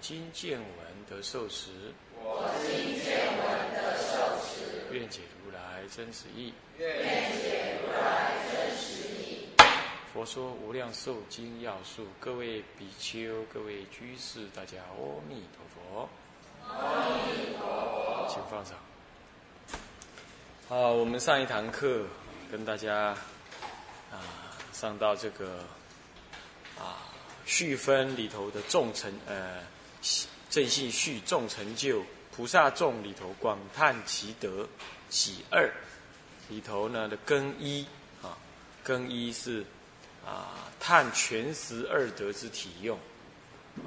今见闻得受持。我今见闻得受持。愿解如来真实义。愿解如来真实义。佛说无量寿经要素，各位比丘、各位居士，大家阿弥陀佛。阿弥陀佛。请放上。好，我们上一堂课跟大家啊上到这个啊序分里头的众成呃正信序众成就菩萨众里头广叹其德喜二里头呢的更一啊更一是啊叹全十二德之体用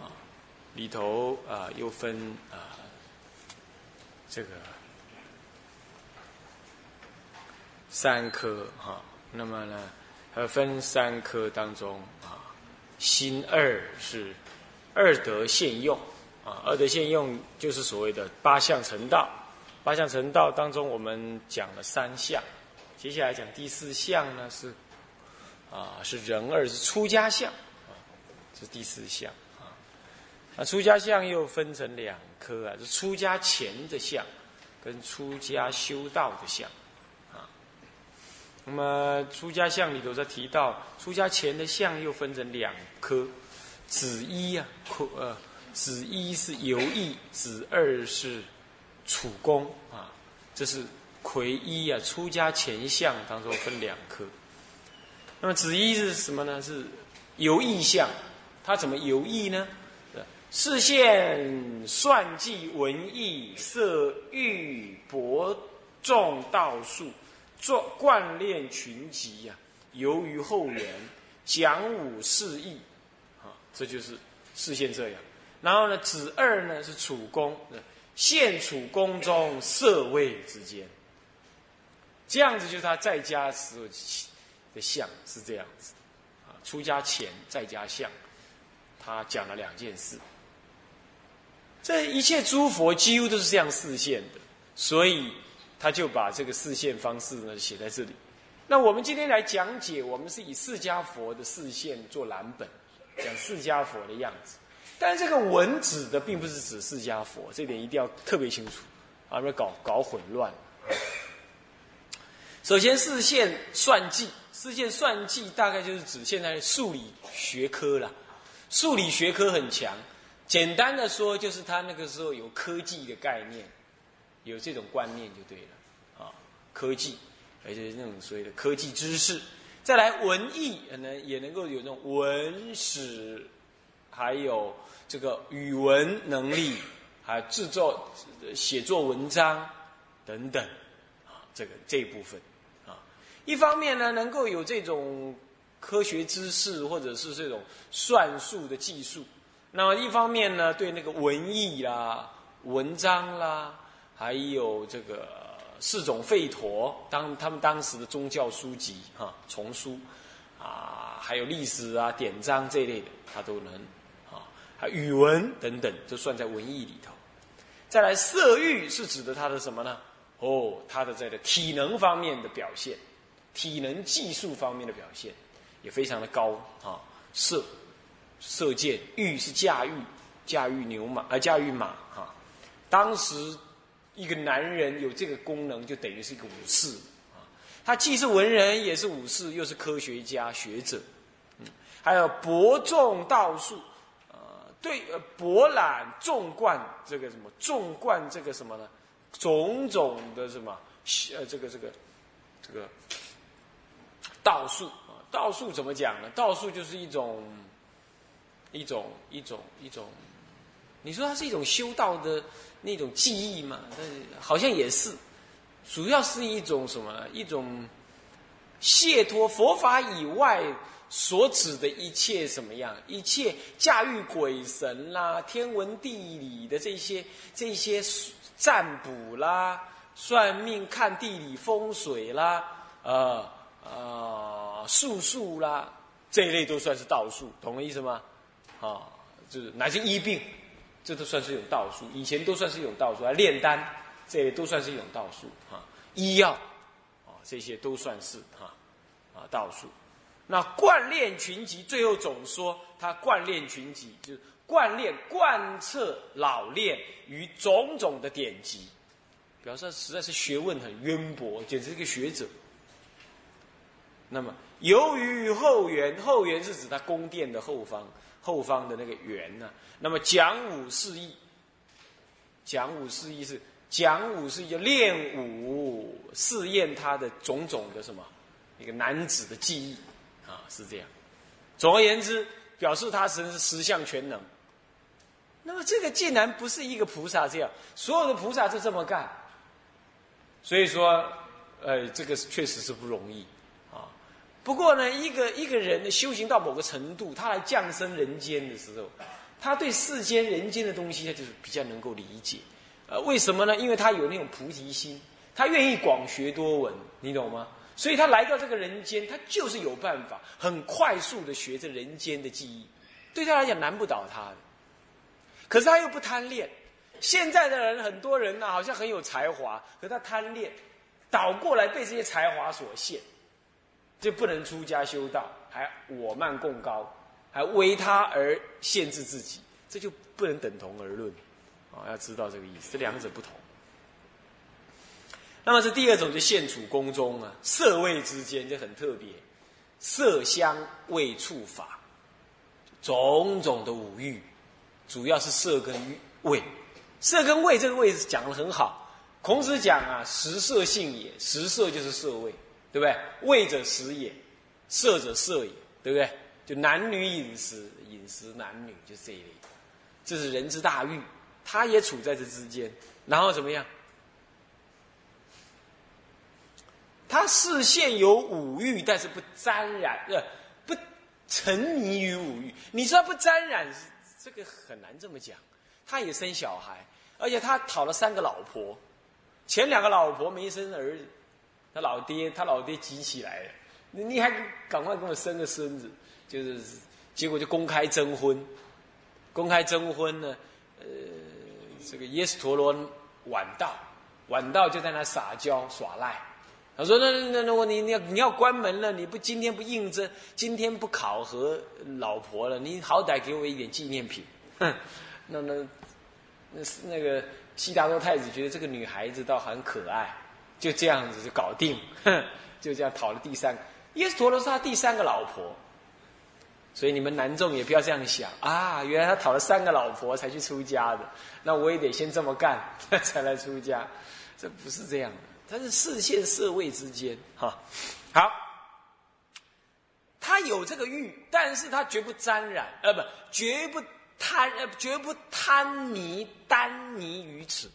啊里头啊又分啊这个。三科哈，那么呢，还，分三科当中啊，心二是二德现用啊，二德现用就是所谓的八相成道。八相成道当中，我们讲了三项，接下来讲第四项呢是啊，是人二是出家相啊，是第四项啊。那出家相又分成两科啊，是出家前的相跟出家修道的相。啊那么出家相里头在提到，出家前的相又分成两科，子一啊，呃，子一是游艺，子二是楚公啊，这是魁一啊，出家前相当中分两科。那么子一是什么呢？是游艺相，他怎么游艺呢？视线算计文艺，色欲博众道术。做惯练群集呀，由于后援讲武示义，这就是视线这样。然后呢，子二呢是处宫，现处宫中色位之间，这样子就是他在家时候的相是这样子啊。出家前在家相，他讲了两件事。这一切诸佛几乎都是这样视线的，所以。他就把这个视线方式呢写在这里。那我们今天来讲解，我们是以释迦佛的视线做蓝本，讲释迦佛的样子。但这个文指的并不是指释迦佛，这点一定要特别清楚，啊，不要搞搞混乱。首先，视线算计，视线算计大概就是指现在数理学科了。数理学科很强，简单的说，就是他那个时候有科技的概念。有这种观念就对了，啊，科技，而且那种所谓的科技知识，再来文艺可，能也能够有这种文史，还有这个语文能力，还制作写作文章等等，啊，这个这一部分，啊，一方面呢，能够有这种科学知识或者是这种算术的技术，那么一方面呢，对那个文艺啦、文章啦。还有这个四种吠陀，当他们当时的宗教书籍哈丛书啊，还有历史啊典章这一类的，他都能啊，还语文等等，都算在文艺里头。再来色欲是指的他的什么呢？哦，他的这个体能方面的表现，体能技术方面的表现也非常的高啊。射射箭，御是驾驭驾驭牛马啊，驾驭马哈，当时。一个男人有这个功能，就等于是一个武士啊。他既是文人，也是武士，又是科学家、学者。嗯，还有博众道术，呃，对，呃，博览众贯这个什么，众贯这个什么呢？种种的什么，呃，这个这个这个道术啊，道术怎么讲呢？道术就是一种一种一种一种，你说它是一种修道的。那种记忆嘛，但是好像也是，主要是一种什么？一种解脱佛法以外所指的一切什么样？一切驾驭鬼神啦、天文地理的这些、这些占卜啦、算命看地理风水啦、呃呃术数啦，这一类都算是道术，懂我意思吗？啊，就是哪些医病，这都算是一种道术。以前都算是一种道术，啊，炼丹这也都算是一种道术啊，医药啊这些都算是哈啊道术。那贯练群集，最后总说他贯练群集，就是贯练贯彻老练于种种的典籍，表示实在是学问很渊博，简直是个学者。那么由于后园，后园是指他宫殿的后方，后方的那个圆呢？那么讲武示意，讲武示意是讲武是就练武试验他的种种的什么一个男子的技艺。啊，是这样。总而言之，表示他神是十相全能。那么这个竟然不是一个菩萨这样，所有的菩萨就这么干。所以说，呃，这个确实是不容易。不过呢，一个一个人的修行到某个程度，他来降生人间的时候，他对世间人间的东西，他就是比较能够理解。呃，为什么呢？因为他有那种菩提心，他愿意广学多闻，你懂吗？所以他来到这个人间，他就是有办法很快速的学这人间的记忆，对他来讲难不倒他的。可是他又不贪恋。现在的人很多人呢，好像很有才华，可他贪恋，倒过来被这些才华所限，就不能出家修道，还我慢共高，还为他而限制自己，这就不能等同而论。啊，要知道这个意思，这两者不同。那么这第二种就现处宫中啊，色味之间就很特别，色香味触法，种种的五欲，主要是色跟味，色跟味这个位置讲的很好。孔子讲啊，食色性也，食色就是色味，对不对？味者食也，色者色也，对不对？就男女饮食，饮食男女就这一类，这是人之大欲，他也处在这之间，然后怎么样？他视线有五欲，但是不沾染，呃，不沉迷于五欲。你说不沾染，这个很难这么讲。他也生小孩，而且他讨了三个老婆，前两个老婆没生儿子，他老爹他老爹急起来了，你你还赶快给我生个孙子，就是结果就公开征婚，公开征婚呢，呃，这个耶斯陀罗晚到，晚到就在那撒娇耍赖。他说：“那那那我你你要你要关门了，你不今天不应征，今天不考核老婆了，你好歹给我一点纪念品。”哼，那那那是那个悉达多太子觉得这个女孩子倒很可爱，就这样子就搞定，哼，就这样讨了第三个。耶稣陀罗是他第三个老婆，所以你们男众也不要这样想啊！原来他讨了三个老婆才去出家的，那我也得先这么干 才来出家，这不是这样的。它是视线色位之间，哈，好，他有这个欲，但是他绝不沾染，呃，不，绝不贪，呃，绝不贪迷耽迷于此，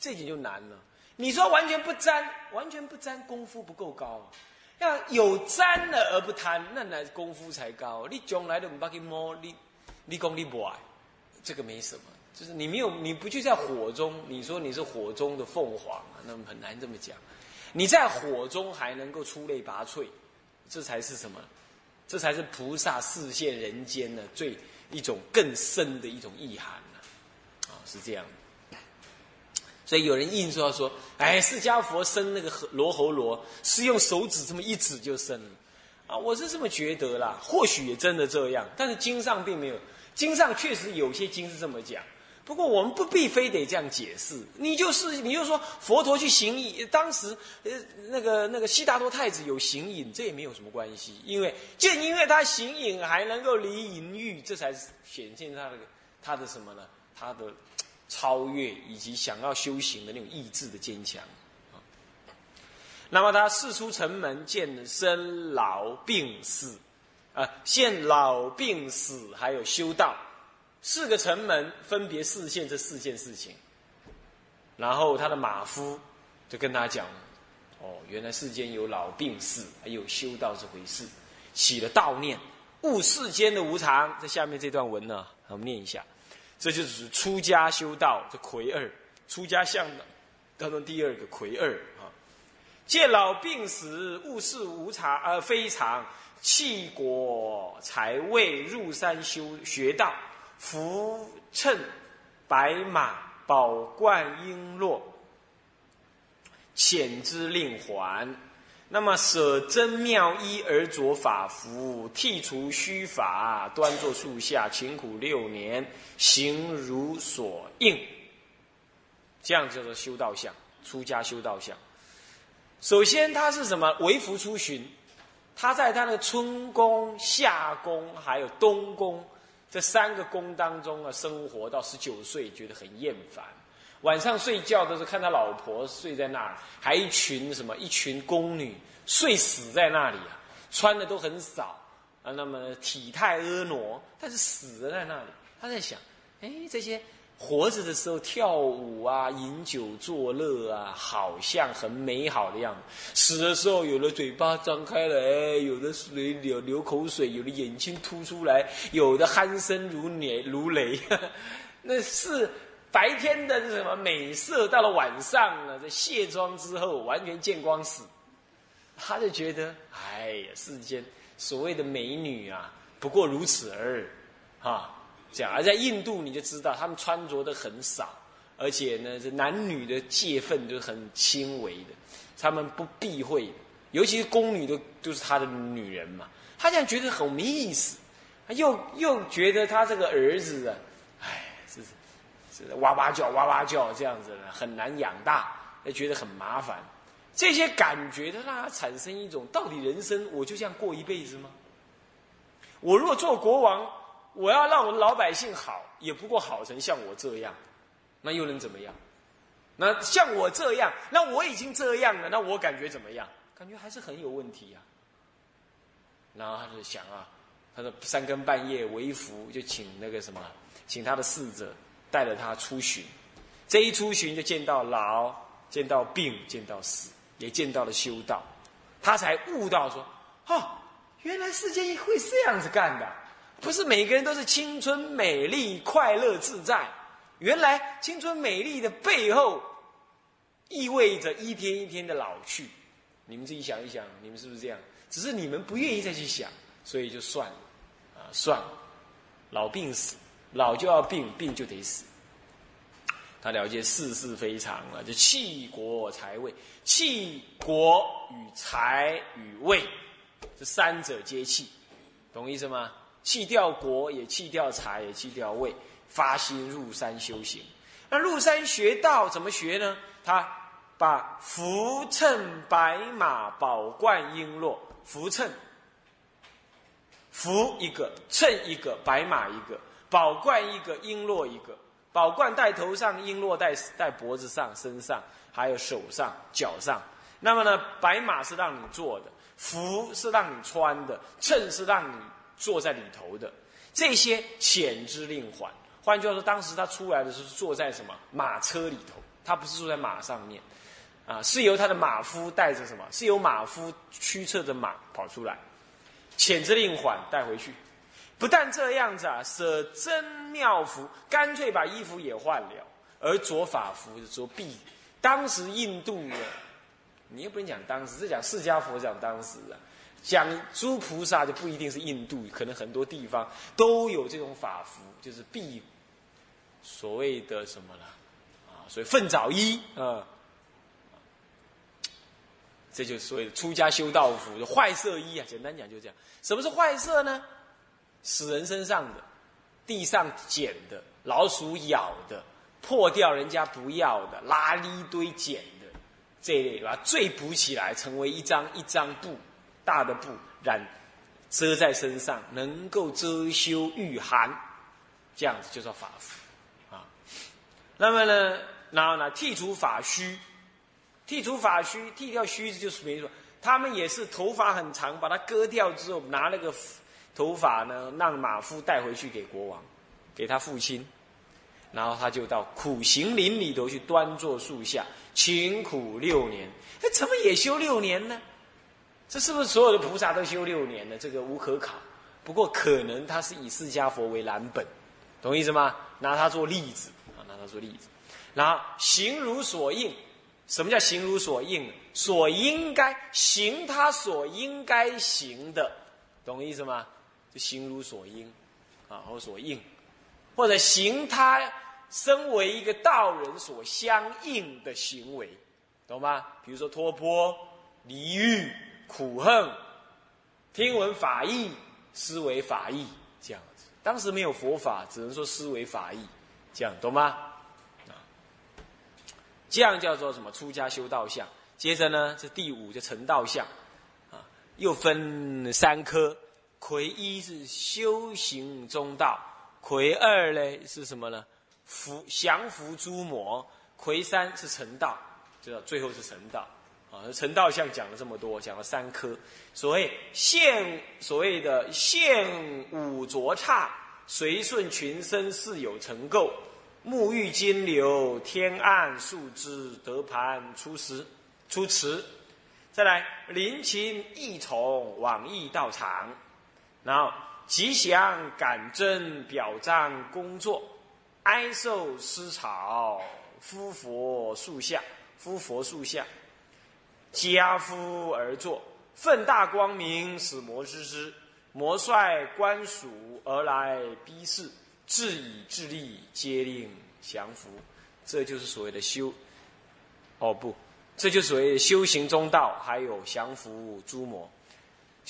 这点就难了。你说完全不沾，完全不沾，功夫不够高。要有沾了而不贪，那乃功夫才高。你将来都唔把去摸，你你讲你不爱，这个没什么。就是你没有，你不就在火中？你说你是火中的凤凰啊，那么很难这么讲。你在火中还能够出类拔萃，这才是什么？这才是菩萨视现人间的最一种更深的一种意涵呢。啊，是这样。所以有人硬说说，哎，释迦佛生那个罗喉罗是用手指这么一指就生了啊，我是这么觉得啦。或许也真的这样，但是经上并没有，经上确实有些经是这么讲。不过我们不必非得这样解释，你就是你就说佛陀去行隐，当时呃那个那个悉达多太子有行隐，这也没有什么关系，因为正因为他行隐还能够离淫欲，这才显现他的他的什么呢？他的超越以及想要修行的那种意志的坚强啊。那么他四出城门见生老病死，啊，现老病死还有修道。四个城门分别示现这四件事情，然后他的马夫就跟他讲：“哦，原来世间有老病死，还有修道这回事。起了悼念，悟世间的无常。在下面这段文呢，我们念一下，这就是出家修道这魁二，出家相当中第二个魁二啊。见老病死，物事无常，呃，非常，弃果财位，入山修学道，扶乘白马，宝冠璎珞，遣之令还。那么舍真妙衣而着法服，剔除虚法，端坐树下，勤苦六年，行如所应。这样叫做修道相，出家修道相。首先，他是什么？为福出巡，他在他的春宫、夏宫还有冬宫这三个宫当中啊，生活到十九岁，觉得很厌烦。晚上睡觉都是看他老婆睡在那儿，还一群什么一群宫女睡死在那里啊，穿的都很少啊，那么体态婀娜，但是死在那里。他在想，哎，这些。活着的时候跳舞啊，饮酒作乐啊，好像很美好的样子。死的时候，有的嘴巴张开来，有的水流流口水，有的眼睛凸出来，有的鼾声如雷如雷。那是白天的什么美色，到了晚上呢，在卸妆之后，完全见光死。他就觉得，哎呀，世间所谓的美女啊，不过如此而已，啊。讲，而在印度你就知道，他们穿着的很少，而且呢，这男女的界分都很轻微的，他们不避讳，尤其是宫女都都是他的女人嘛。他这样觉得很没意思，又又觉得他这个儿子啊，哇哇叫哇哇叫这样子的，很难养大，也觉得很麻烦。这些感觉，都让他产生一种：到底人生我就这样过一辈子吗？我如果做国王。我要让我的老百姓好，也不过好成像我这样，那又能怎么样？那像我这样，那我已经这样了，那我感觉怎么样？感觉还是很有问题呀。然后他就想啊，他说三更半夜为福，就请那个什么，请他的侍者带着他出巡。这一出巡就见到老，见到病，见到死，也见到了修道，他才悟到说：哦，原来世界会这样子干的。不是每个人都是青春美丽、快乐自在。原来青春美丽的背后，意味着一天一天的老去。你们自己想一想，你们是不是这样？只是你们不愿意再去想，所以就算了，啊，算了，老病死，老就要病，病就得死。他了解世事非常了，就弃国财位，弃国与财与位，这三者皆弃，懂意思吗？弃掉国，也弃掉财，也弃掉位，发心入山修行。那入山学道怎么学呢？他把扶乘白马、宝冠璎珞，扶乘，扶一个，乘一个，白马一个，宝冠一个，璎珞一个。宝冠戴头上，璎珞戴戴脖子上、身上，还有手上、脚上。那么呢，白马是让你坐的，服是让你穿的，乘是让你。坐在里头的这些遣之令缓，换句话说，当时他出来的时候坐在什么马车里头？他不是坐在马上面，啊，是由他的马夫带着什么？是由马夫驱策着马跑出来，遣之令缓带回去。不但这样子啊，舍真妙服，干脆把衣服也换了，而着法服，着臂。当时印度的，你又不能讲当时，是讲释迦佛讲当时啊。讲诸菩萨就不一定是印度，可能很多地方都有这种法服，就是避所谓的什么了啊？所以粪澡衣啊，这就是所谓的出家修道服，就坏色衣啊。简单讲就这样。什么是坏色呢？死人身上的、地上捡的、老鼠咬的、破掉人家不要的、拉一堆捡的这一类，把它缀补起来，成为一张一张布。大的布染遮在身上，能够遮羞御寒，这样子就叫法服啊。那么呢，然后呢，剔除法须，剔除法须，剃掉须子就是没说，他们也是头发很长，把它割掉之后，拿那个头发呢，让马夫带回去给国王，给他父亲，然后他就到苦行林里头去端坐树下，勤苦六年。哎，怎么也修六年呢？这是不是所有的菩萨都修六年呢？这个无可考。不过可能他是以释迦佛为蓝本，懂意思吗？拿他做例子啊，拿他做例子。然后行如所应，什么叫行如所应？所应该行他所应该行的，懂意思吗？行如所应啊，或所应，或者行他身为一个道人所相应的行为，懂吗？比如说托钵、离欲、苦恨、听闻法义、思维法义这样子。当时没有佛法，只能说思维法义，这样懂吗？啊这样叫做什么？出家修道相。接着呢，这第五就成道相，啊，又分三科。魁一是修行中道，魁二呢是什么呢？伏降伏诸魔。魁三是成道，就最后是成道。啊，成道相讲了这么多，讲了三科。所谓现，所谓的现五浊刹，随顺群生，事有成垢。沐浴金流，天暗树枝得盘出时出池，再来临琴异虫往诣道场，然后吉祥感真表彰工作，哀受思草夫佛树下夫佛树下，家夫而坐，奋大光明使魔知之，魔率官属而来逼视。自以自力皆令降服，这就是所谓的修。哦不，这就所谓修行中道，还有降服诸魔。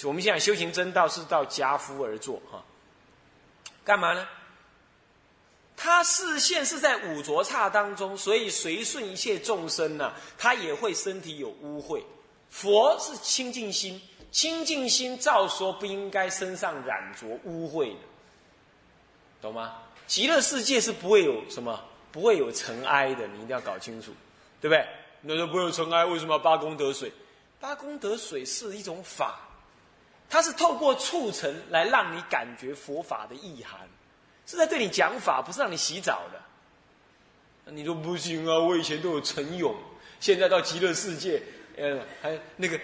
我们现在修行真道是到家夫而坐哈，干嘛呢？他视线是在五浊刹当中，所以随顺一切众生呢，他也会身体有污秽。佛是清净心，清净心照说不应该身上染着污秽的。懂吗？极乐世界是不会有什么，不会有尘埃的，你一定要搞清楚，对不对？那就不会有尘埃，为什么要八功德水？八功德水是一种法，它是透过促成来让你感觉佛法的意涵，是在对你讲法，不是让你洗澡的。你说不行啊，我以前都有晨泳，现在到极乐世界，呃，还那个。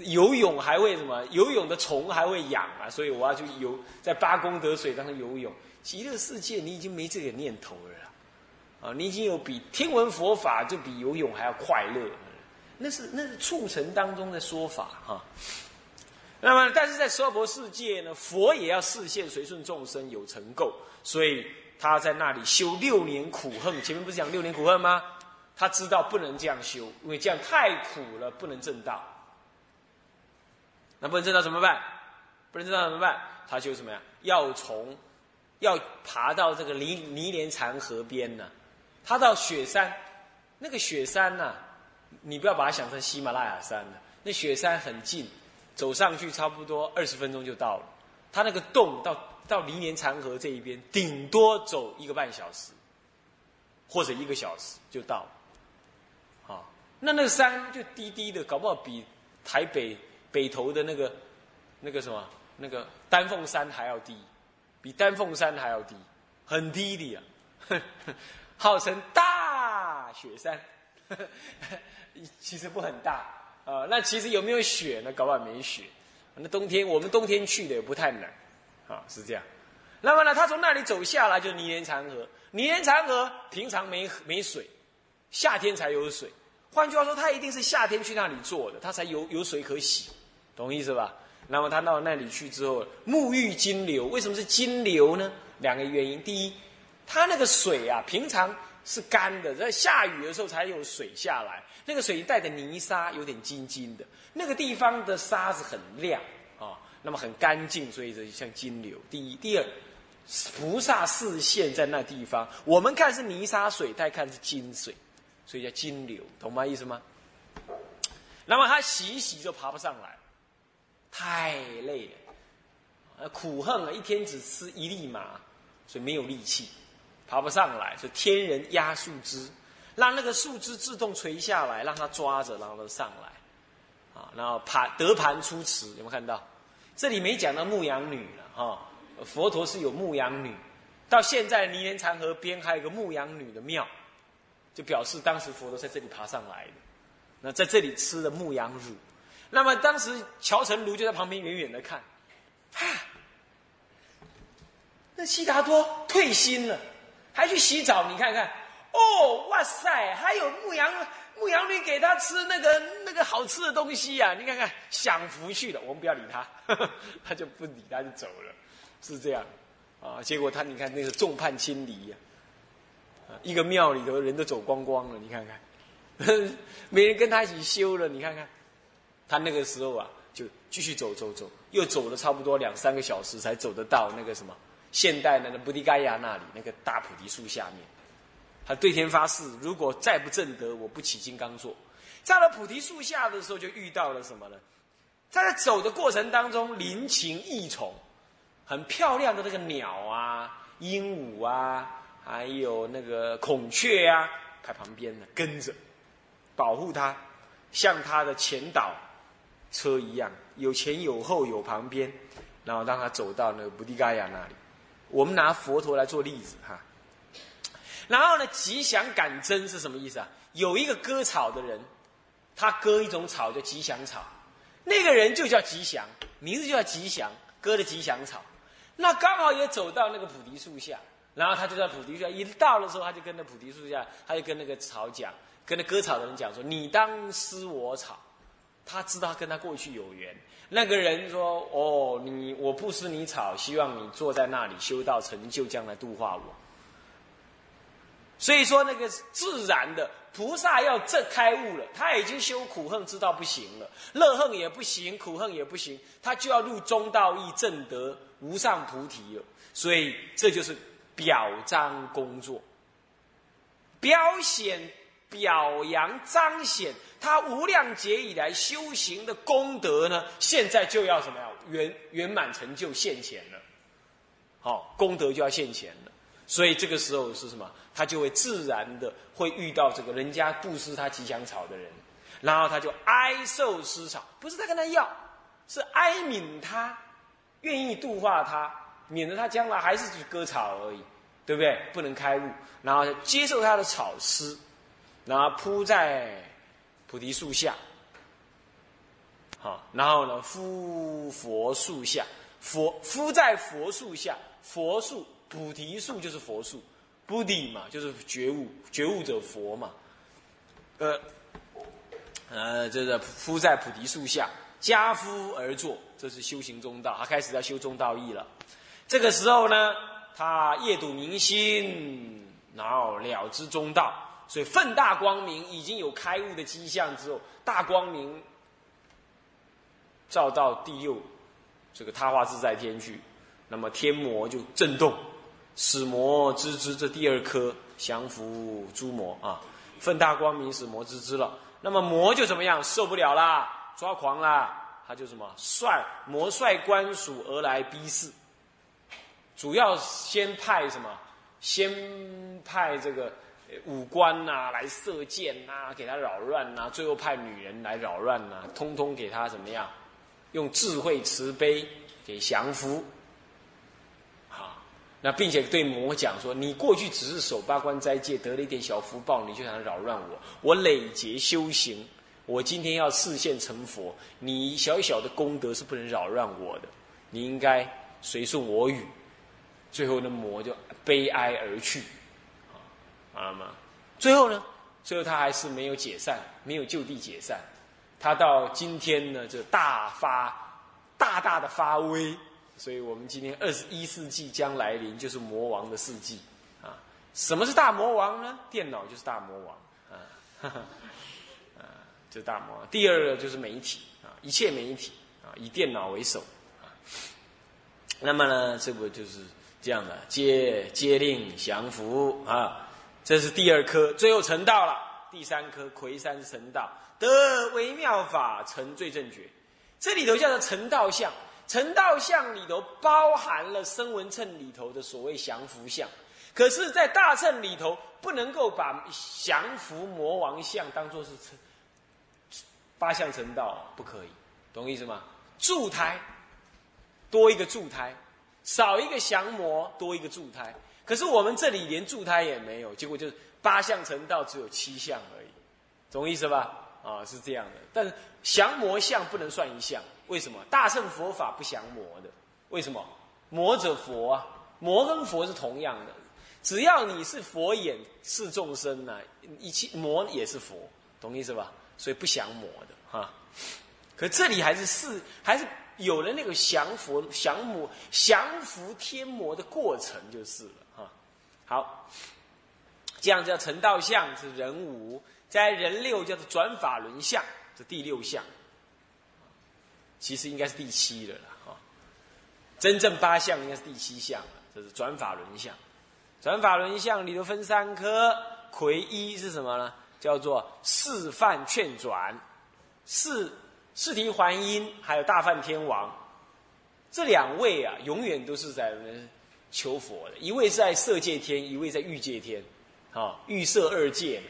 游泳还会什么？游泳的虫还会痒啊，所以我要去游在八功德水当中游泳。极乐世界你已经没这个念头了，啊，你已经有比听闻佛法就比游泳还要快乐，那是那是促成当中的说法哈。那么，但是在娑婆世界呢，佛也要视现随顺众生有成垢，所以他在那里修六年苦恨。前面不是讲六年苦恨吗？他知道不能这样修，因为这样太苦了，不能正道。那不能正道怎么办？不能正道怎么办？他就什么呀？要从，要爬到这个泥泥莲禅河边呢。他到雪山，那个雪山呢，你不要把它想成喜马拉雅山了。那雪山很近，走上去差不多二十分钟就到了。他那个洞到到泥莲禅河这一边，顶多走一个半小时，或者一个小时就到了。啊，那那个山就低低的，搞不好比台北。北头的那个，那个什么，那个丹凤山还要低，比丹凤山还要低，很低的呀，号称大雪山，其实不很大啊。那其实有没有雪呢？搞不好没雪。那冬天我们冬天去的也不太冷，啊，是这样。那么呢，他从那里走下来就是泥莲长河，泥莲长河平常没没水，夏天才有水。换句话说，他一定是夏天去那里做的，他才有有水可洗。懂意思吧？那么他到那里去之后，沐浴金流，为什么是金流呢？两个原因：第一，他那个水啊，平常是干的，在下雨的时候才有水下来，那个水带着泥沙，有点金金的。那个地方的沙子很亮啊，那么很干净，所以这像金流。第一，第二，菩萨视线在那地方，我们看是泥沙水，他看是金水，所以叫金流，懂吗？意思吗？那么他洗一洗就爬不上来。太累了，呃，苦恨啊，一天只吃一粒麻，所以没有力气，爬不上来。就天人压树枝，让那个树枝自动垂下来，让它抓着，然后它上来，啊，然后盘得盘出池，有没有看到？这里没讲到牧羊女了哈，佛陀是有牧羊女，到现在泥莲禅河边还有个牧羊女的庙，就表示当时佛陀在这里爬上来的，那在这里吃了牧羊乳。那么当时乔成儒就在旁边远远的看，哈，那悉达多退心了，还去洗澡，你看看，哦，哇塞，还有牧羊牧羊女给他吃那个那个好吃的东西呀，你看看享福去了，我们不要理他，他就不理他就走了，是这样，啊，结果他你看那个众叛亲离呀。一个庙里头人都走光光了，你看看，没人跟他一起修了，你看看，他那个时候啊，就继续走走走，又走了差不多两三个小时，才走得到那个什么现代的那布迪盖亚那里那个大菩提树下面。他对天发誓，如果再不正得，我不起金刚座。在了菩提树下的时候，就遇到了什么呢？在走的过程当中，灵禽异宠，很漂亮的那个鸟啊，鹦鹉啊。还有那个孔雀呀，在旁边呢，跟着保护他，像他的前导车一样，有前有后有旁边，然后让他走到那个布迪嘎亚那里。我们拿佛陀来做例子哈。然后呢，吉祥感真是什么意思啊？有一个割草的人，他割一种草叫吉祥草，那个人就叫吉祥，名字就叫吉祥，割的吉祥草。那刚好也走到那个菩提树下。然后他就在菩提树下，一到的时候，他就跟那菩提树下，他就跟那个草讲，跟那割草的人讲说：“你当施我草。”他知道跟他过去有缘。那个人说：“哦，你我不施你草，希望你坐在那里修道成就，将来度化我。”所以说，那个自然的菩萨要正开悟了，他已经修苦恨知道不行了，乐恨也不行，苦恨也不行，他就要入中道义正德无上菩提了。所以这就是。表彰工作，表显、表扬、彰显他无量劫以来修行的功德呢？现在就要什么呀？圆圆满成就现前了，好，功德就要现前了。所以这个时候是什么？他就会自然的会遇到这个人家布施他吉祥草的人，然后他就哀受施草，不是在跟他要，是哀悯他，愿意度化他。免得他将来还是去割草而已，对不对？不能开悟，然后接受他的草施，然后铺在菩提树下，好，然后呢，敷佛树下，佛敷在佛树下，佛树菩提树就是佛树，菩提嘛就是觉悟，觉悟者佛嘛，呃，呃，这个敷在菩提树下，家夫而坐，这是修行中道，他开始要修中道义了。这个时候呢，他夜读明心，然后了知中道，所以奋大光明已经有开悟的迹象之后，大光明照到第六这个他化自在天去，那么天魔就震动，使魔之之，这第二颗降服诸魔啊，奋大光明使魔之之了，那么魔就怎么样受不了啦，抓狂啦，他就什么率魔率官属而来逼视。主要先派什么？先派这个武官呐来射箭呐，给他扰乱呐；最后派女人来扰乱呐，通通给他怎么样？用智慧慈悲给降服。好，那并且对魔讲说：你过去只是守八关斋戒，得了一点小福报，你就想扰乱我。我累劫修行，我今天要视现成佛，你小小的功德是不能扰乱我的。你应该随顺我语。最后，那魔就悲哀而去，好了吗？最后呢？最后他还是没有解散，没有就地解散。他到今天呢，就大发大大的发威。所以我们今天二十一世纪将来临，就是魔王的世纪啊！什么是大魔王呢？电脑就是大魔王啊，哈 哈啊，这大魔王。第二个就是媒体啊，一切媒体啊，以电脑为首啊。那么呢，这不就是？这样的接接令降服啊，这是第二颗，最后成道了。第三颗魁山成道，得微妙法成最正觉。这里头叫做成道相，成道相里头包含了声闻称里头的所谓降服相。可是，在大乘里头，不能够把降服魔王相当做是成八相成道，不可以，懂意思吗？助胎多一个助胎。少一个降魔，多一个助胎。可是我们这里连助胎也没有，结果就是八相成道，只有七相而已，懂意思吧？啊，是这样的。但是降魔相不能算一相，为什么？大乘佛法不降魔的，为什么？魔者佛啊，魔跟佛是同样的，只要你是佛眼视众生呢，一切魔也是佛，懂意思吧？所以不降魔的哈。可这里还是是还是有了那个降佛降魔降服天魔的过程就是了。好，这样叫成道相是人五，在人六叫做转法轮相，这第六项，其实应该是第七的了啦哈。真正八项应该是第七项了，这是转法轮相。转法轮相里头分三科，魁一是什么呢？叫做示范劝转，四四提还音，还有大梵天王，这两位啊，永远都是在求佛的。一位在色界天，一位在欲界天，啊，欲色二界。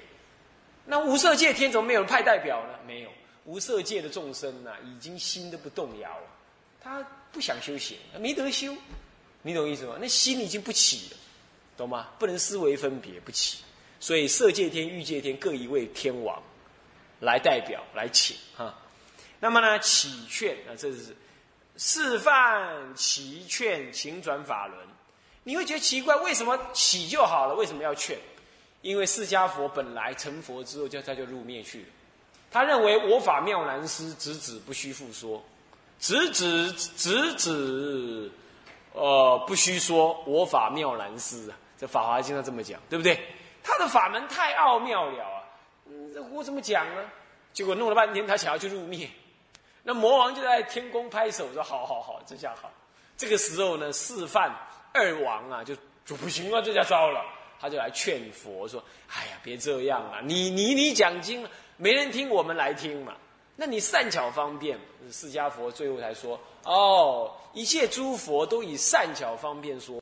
那无色界天怎么没有派代表呢？没有，无色界的众生呐，已经心都不动摇了，他不想修行，没得修，你懂意思吗？那心已经不起了，懂吗？不能思维分别，不起。所以色界天、欲界天各一位天王来代表来请哈。那么呢，祈劝啊，这是示范祈劝，请转法轮。你会觉得奇怪，为什么祈就好了？为什么要劝？因为释迦佛本来成佛之后，就他就入灭去了。他认为我法妙难思，直指不须复说，直指直指，呃，不须说我法妙难思啊。这《法华经》上这么讲，对不对？他的法门太奥妙了啊！我怎么讲呢？结果弄了半天，他想要去入灭。那魔王就在天宫拍手说：“好好好，这下好。”这个时候呢，示范二王啊，就就不行了，这下糟了。他就来劝佛说：“哎呀，别这样啊！你你你讲经，没人听，我们来听嘛。那你善巧方便，释迦佛最后才说：‘哦，一切诸佛都以善巧方便说。’